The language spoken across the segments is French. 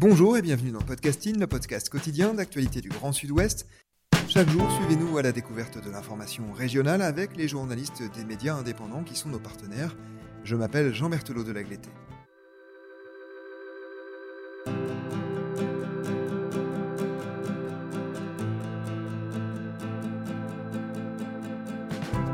Bonjour et bienvenue dans Podcasting, le podcast quotidien d'actualité du Grand Sud-Ouest. Chaque jour, suivez-nous à la découverte de l'information régionale avec les journalistes des médias indépendants qui sont nos partenaires. Je m'appelle Jean Berthelot de Lagleté.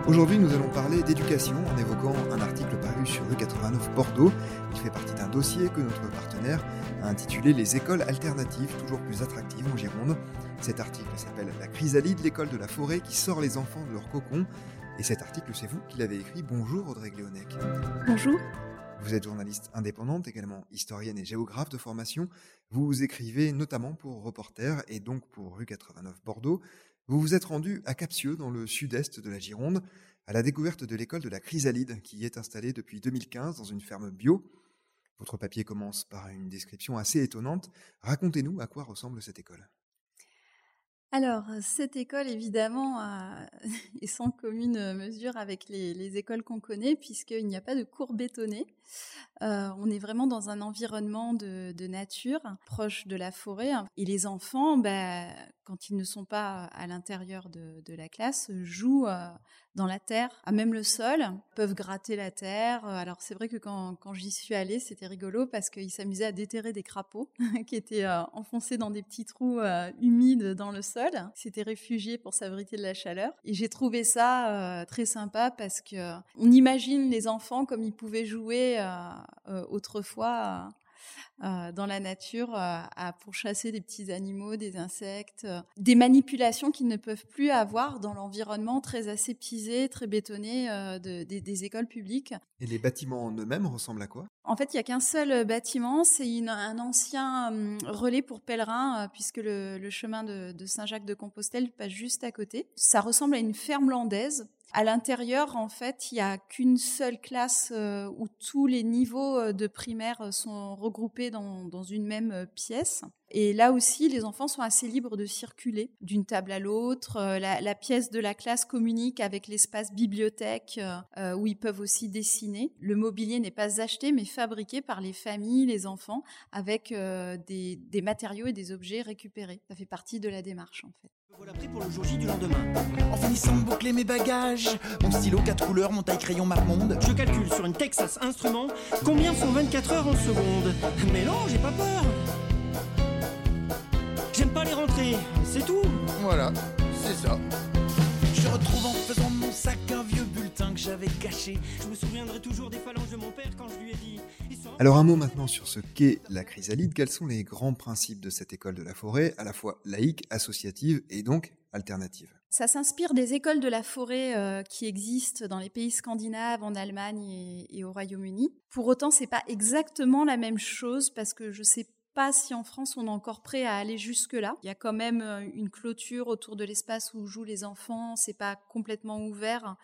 Aujourd'hui, nous allons parler d'éducation en évoquant un article paru sur le 89 Bordeaux. Il fait partie d'un dossier que notre partenaire a intitulé Les écoles alternatives toujours plus attractives en Gironde. Cet article s'appelle La chrysalide, l'école de la forêt qui sort les enfants de leur cocon. Et cet article, c'est vous qui l'avez écrit. Bonjour Audrey Gléonec. Bonjour. Vous êtes journaliste indépendante, également historienne et géographe de formation. Vous écrivez notamment pour Reporter et donc pour Rue 89 Bordeaux. Vous vous êtes rendu à Capsieux, dans le sud-est de la Gironde, à la découverte de l'école de la chrysalide, qui y est installée depuis 2015 dans une ferme bio. Votre papier commence par une description assez étonnante. Racontez-nous à quoi ressemble cette école. Alors, cette école, évidemment, est sans commune mesure avec les, écoles qu'on connaît, puisqu'il n'y a pas de cours bétonnés. Euh, on est vraiment dans un environnement de, nature, proche de la forêt. Et les enfants, bah, quand ils ne sont pas à l'intérieur de, la classe, jouent euh, dans la terre, à même le sol, peuvent gratter la terre. Alors c'est vrai que quand, j'y suis allée, c'était rigolo parce qu'ils s'amusaient à déterrer des crapauds qui étaient euh, enfoncés dans des petits trous humides dans le sol. S'étaient réfugiés pour s'abriter de la chaleur. Et j'ai trouvé ça très sympa parce que on imagine les enfants comme ils pouvaient jouer euh, autrefois euh, dans la nature euh, à pourchasser des petits animaux, des insectes, des manipulations qu'ils ne peuvent plus avoir dans l'environnement très aseptisé, très bétonné des, écoles publiques. Et les bâtiments en eux-mêmes ressemblent à quoi? En fait, il n'y a qu'un seul bâtiment, c'est un ancien hum, relais pour pèlerins, puisque le, chemin de, de Saint-Jacques-de-Compostelle passe juste à côté. Ça ressemble à une ferme landaise à l'intérieur, en fait, il n'y a qu'une seule classe euh, où tous les niveaux euh, de primaire euh, sont regroupés dans, une même pièce. Et là aussi, les enfants sont assez libres de circuler d'une table à l'autre. La, pièce de la classe communique avec l'espace bibliothèque où ils peuvent aussi dessiner. Le mobilier n'est pas acheté mais fabriqué par les familles, les enfants, avec des, des matériaux et des objets récupérés. Ça fait partie de la démarche en fait. Voilà prêt pour le jour J du lendemain. En finissant de boucler mes bagages, mon stylo 4 couleurs, mon taille crayon map monde. Je calcule sur une Texas Instrument combien font 24 heures en seconde. Mais non, j'ai pas peur. J'aime pas les rentrées, c'est tout. Voilà, c'est ça. Je retrouve en faisant mon sac un vieux bulletin que j'avais caché. Je me souviendrai toujours des phalanges de mon père quand je lui ai dit. Alors un mot maintenant sur ce qu'est la chrysalide. Quels sont les grands principes de cette école de la forêt, à la fois laïque, associative et donc alternative? Ça s'inspire des écoles de la forêt euh, qui existent dans les pays scandinaves, en Allemagne et, et au Royaume-Uni. Pour autant, c'est pas exactement la même chose parce que je sais pas si en France on est encore prêt à aller jusque-là. Il y a quand même euh, une clôture autour de l'espace où jouent les enfants, c'est pas complètement ouvert.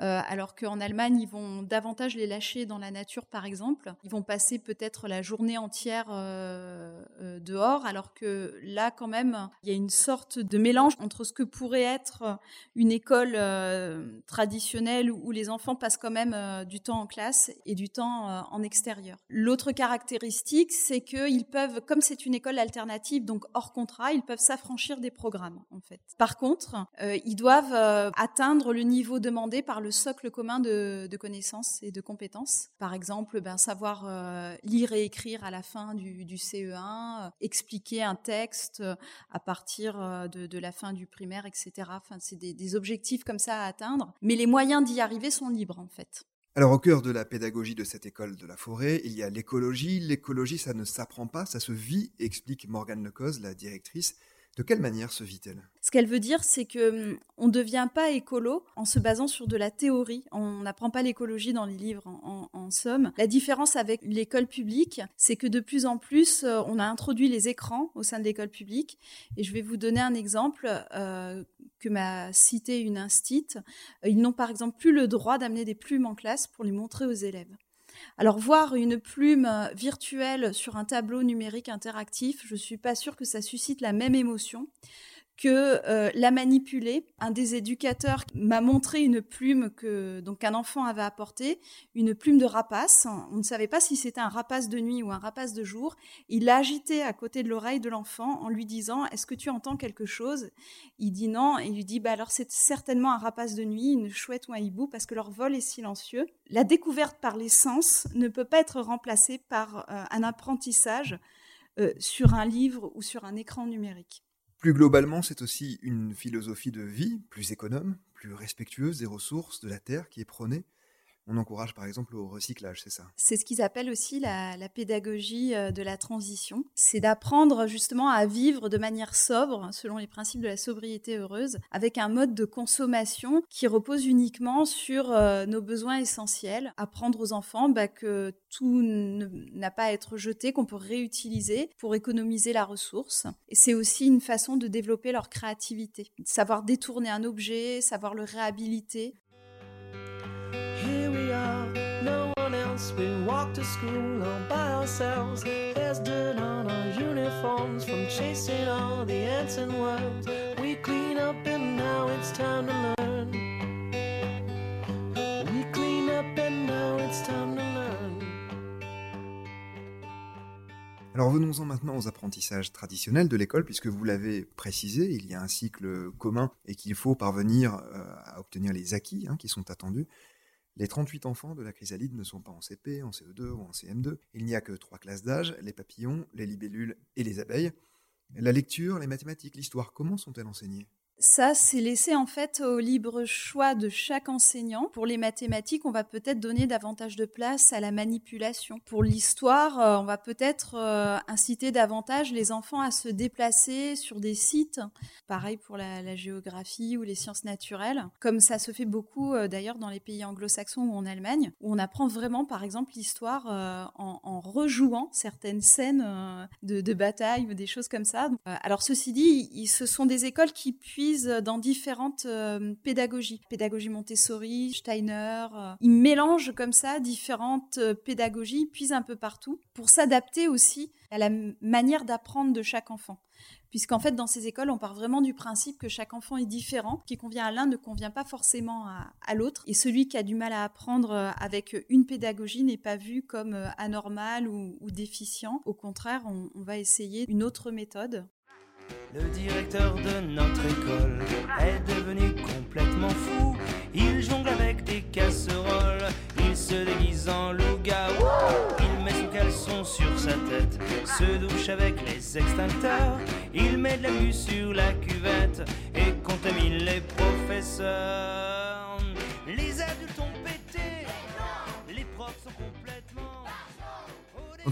Euh, alors qu'en Allemagne, ils vont davantage les lâcher dans la nature, par exemple. Ils vont passer peut-être la journée entière euh, dehors, alors que là, quand même, il y a une sorte de mélange entre ce que pourrait être une école traditionnelle où les enfants passent quand même du temps en classe et du temps en extérieur. L'autre caractéristique, c'est qu'ils peuvent comme c'est une école alternative, donc hors contrat, ils peuvent s'affranchir des programmes, en fait. Par contre, euh, ils doivent euh, atteindre le niveau demandé par le socle commun de, connaissances et de compétences. Par exemple, ben, savoir euh, lire et écrire à la fin du, CE1, expliquer un texte à partir de, la fin du primaire, etc. Enfin, c'est des, des objectifs comme ça à atteindre. Mais les moyens d'y arriver sont libres, en fait. Alors au cœur de la pédagogie de cette école de la forêt, il y a l'écologie. L'écologie, ça ne s'apprend pas, ça se vit, explique Morgane Lecoz, la directrice. De quelle manière se vit-elle? Ce qu'elle veut dire, c'est que hum, on ne devient pas écolo en se basant sur de la théorie. On n'apprend pas l'écologie dans les livres, en, somme. La différence avec l'école publique, c'est que de plus en plus, euh, on a introduit les écrans au sein de l'école publique. Et je vais vous donner un exemple euh, que m'a cité une instite. Ils n'ont par exemple plus le droit d'amener des plumes en classe pour les montrer aux élèves. Alors voir une plume euh, virtuelle sur un tableau numérique interactif, je ne suis pas sûre que ça suscite la même émotion que euh, la manipuler. Un des éducateurs m'a montré une plume que donc un enfant avait apportée, une plume de rapace. On ne savait pas si c'était un rapace de nuit ou un rapace de jour. Il l'a agité à côté de l'oreille de l'enfant en lui disant "Est-ce que tu entends quelque chose? Il dit non et il lui dit "Bah alors c'est certainement un rapace de nuit, une chouette ou un hibou parce que leur vol est silencieux." La découverte par les sens ne peut pas être remplacée par euh, un apprentissage euh, sur un livre ou sur un écran numérique. Plus globalement, c'est aussi une philosophie de vie plus économe, plus respectueuse des ressources, de la terre qui est prônée, on encourage par exemple au recyclage, c'est ça? C'est ce qu'ils appellent aussi la, pédagogie euh, de la transition. C'est d'apprendre justement à vivre de manière sobre, selon les principes de la sobriété heureuse, avec un mode de consommation qui repose uniquement sur euh, nos besoins essentiels. Apprendre aux enfants bah, que tout n'a pas à être jeté, qu'on peut réutiliser pour économiser la ressource. Et c'est aussi une façon de développer leur créativité. Savoir détourner un objet, savoir le réhabiliter. Else. We walk to school all by ourselves. There's dirt on our uniforms from chasing all the ants and worms. We clean up and now it's time to learn. We clean up and now it's time to learn. Alors venons-en maintenant aux apprentissages traditionnels de l'école, puisque vous l'avez précisé, il y a un cycle commun et qu'il faut parvenir euh, à obtenir les acquis hein, qui sont attendus. Les 38 enfants de la chrysalide ne sont pas en CP, en CE2 ou en CM2. Il n'y a que trois classes d'âge, les papillons, les libellules et les abeilles. La lecture, les mathématiques, l'histoire, comment sont-elles enseignées? Ça, c'est laissé en fait au libre choix de chaque enseignant. Pour les mathématiques, on va peut-être donner davantage de place à la manipulation. Pour l'histoire, euh, on va peut-être euh, inciter davantage les enfants à se déplacer sur des sites. Pareil pour la, géographie ou les sciences naturelles, comme ça se fait beaucoup euh, d'ailleurs dans les pays anglo-saxons ou en Allemagne, où on apprend vraiment, par exemple, l'histoire en, rejouant certaines scènes de, de, bataille ou des choses comme ça. alors ceci dit, ce sont des écoles qui puissent dans différentes euh, pédagogies. Pédagogie Montessori, Steiner. Euh, ils mélangent comme ça différentes euh, pédagogies, puis un peu partout, pour s'adapter aussi à la manière d'apprendre de chaque enfant. Puisqu'en fait, dans ces écoles, on part vraiment du principe que chaque enfant est différent. Ce qui convient à l'un ne convient pas forcément à, l'autre. Et celui qui a du mal à apprendre avec une pédagogie n'est pas vu comme anormal ou, déficient. Au contraire, on va essayer une autre méthode le directeur de notre école est devenu complètement fou. Il jongle avec des casseroles, il se déguise en loup-garou. Il met son caleçon sur sa tête, se douche avec les extincteurs. Il met de la vue sur la cuvette et contamine les professeurs. Les adultes ont pété, les profs sont complètement.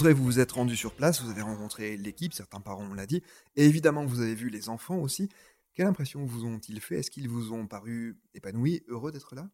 Vous vous êtes rendu sur place, vous avez rencontré l'équipe, certains parents on l'a dit, et évidemment vous avez vu les enfants aussi. Quelle impression vous ont-ils fait? Est-ce qu'ils vous ont paru épanouis, heureux d'être là?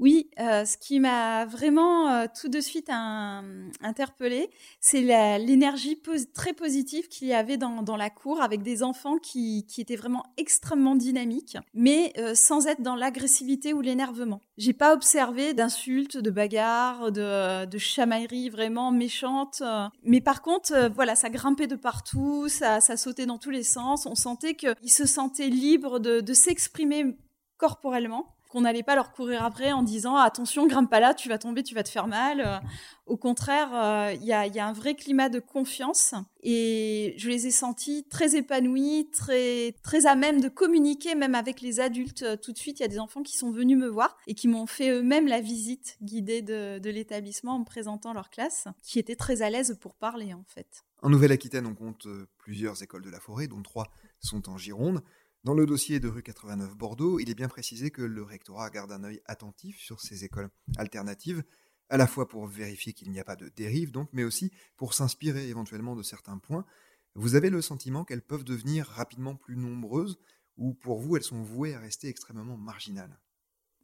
Oui, euh, ce qui m'a vraiment euh, tout de suite interpellée, c'est l'énergie très positive qu'il y avait dans, la cour avec des enfants qui, étaient vraiment extrêmement dynamiques, mais euh, sans être dans l'agressivité ou l'énervement. J'ai pas observé d'insultes, de bagarres, de, de chamailleries vraiment méchantes, mais par contre, voilà, ça grimpait de partout, ça, sautait dans tous les sens. On sentait qu'ils se sentaient libres de s'exprimer corporellement qu'on n'allait pas leur courir après en disant attention, grimpe pas là, tu vas tomber, tu vas te faire mal. Euh, au contraire, euh, il y, a, un vrai climat de confiance et je les ai sentis très épanouis, très, très à même de communiquer même avec les adultes euh, tout de suite. Il y a des enfants qui sont venus me voir et qui m'ont fait eux-mêmes la visite guidée de, de l'établissement en me présentant leur classe, qui étaient très à l'aise pour parler en fait. En Nouvelle-Aquitaine, on compte plusieurs écoles de la forêt, dont trois sont en Gironde. Dans le dossier de rue 89 Bordeaux, il est bien précisé que le rectorat garde un œil attentif sur ces écoles alternatives, à la fois pour vérifier qu'il n'y a pas de dérive, donc, mais aussi pour s'inspirer éventuellement de certains points. vous avez le sentiment qu'elles peuvent devenir rapidement plus nombreuses ou pour vous elles sont vouées à rester extrêmement marginales?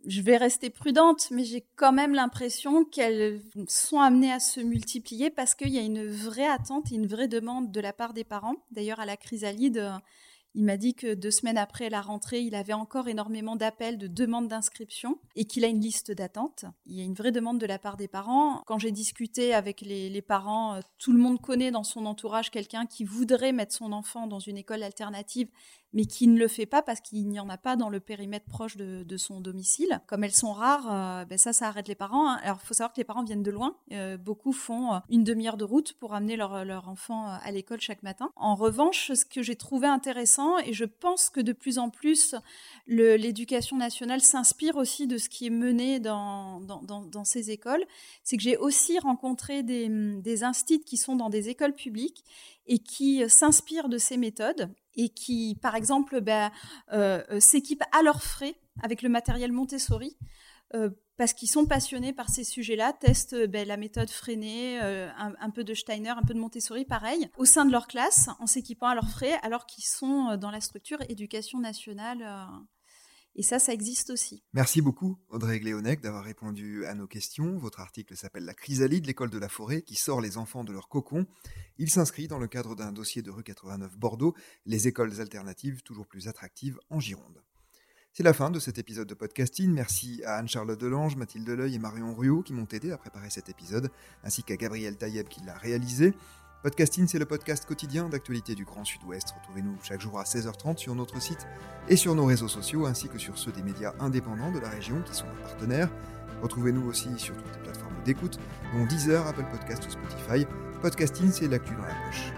Je vais rester prudente, mais j'ai quand même l'impression qu'elles sont amenées à se multiplier parce qu'il y a une vraie attente et une vraie demande de la part des parents. D'ailleurs, à la chrysalide, il m'a dit que deux semaines après la rentrée, il avait encore énormément d'appels, de demandes d'inscription et qu'il a une liste d'attente. Il y a une vraie demande de la part des parents. Quand j'ai discuté avec les, parents, euh, tout le monde connaît dans son entourage quelqu'un qui voudrait mettre son enfant dans une école alternative mais qui ne le fait pas parce qu'il n'y en a pas dans le périmètre proche de, son domicile. Comme elles sont rares, euh, ben ça, ça arrête les parents. Hein. Alors, il faut savoir que les parents viennent de loin. Euh, beaucoup font une demi-heure de route pour amener leur, leur enfant à l'école chaque matin. En revanche, ce que j'ai trouvé intéressant, et je pense que de plus en plus, l'éducation nationale s'inspire aussi de ce qui est mené dans, dans, ces écoles. C'est que j'ai aussi rencontré des, des instituts qui sont dans des écoles publiques et qui s'inspirent de ces méthodes et qui, par exemple, ben, euh, euh, s'équipent à leurs frais avec le matériel Montessori euh, parce qu'ils sont passionnés par ces sujets-là, testent euh, ben, la méthode freinée, euh, un, peu de Steiner, un peu de Montessori, pareil, au sein de leur classe, en s'équipant à leurs frais, alors qu'ils sont dans la structure éducation nationale. Et ça, ça existe aussi. Merci beaucoup, Audrey Gléonec, d'avoir répondu à nos questions. Votre article s'appelle La chrysalide, l'école de la forêt, qui sort les enfants de leur cocon. Il s'inscrit dans le cadre d'un dossier de rue 89 Bordeaux, les écoles alternatives toujours plus attractives en Gironde. C'est la fin de cet épisode de podcasting. Merci à Anne-Charlotte Delange, Mathilde Deleuil et Marion Ruot qui m'ont aidé à préparer cet épisode, ainsi qu'à Gabriel Taïeb qui l'a réalisé. Podcasting, c'est le podcast quotidien d'actualité du Grand Sud-Ouest. Retrouvez-nous chaque jour à 16h30 sur notre site et sur nos réseaux sociaux, ainsi que sur ceux des médias indépendants de la région qui sont nos partenaires. Retrouvez-nous aussi sur toutes les plateformes d'écoute, dont Deezer, Apple Podcast ou Spotify. Podcasting, c'est l'actu dans la poche.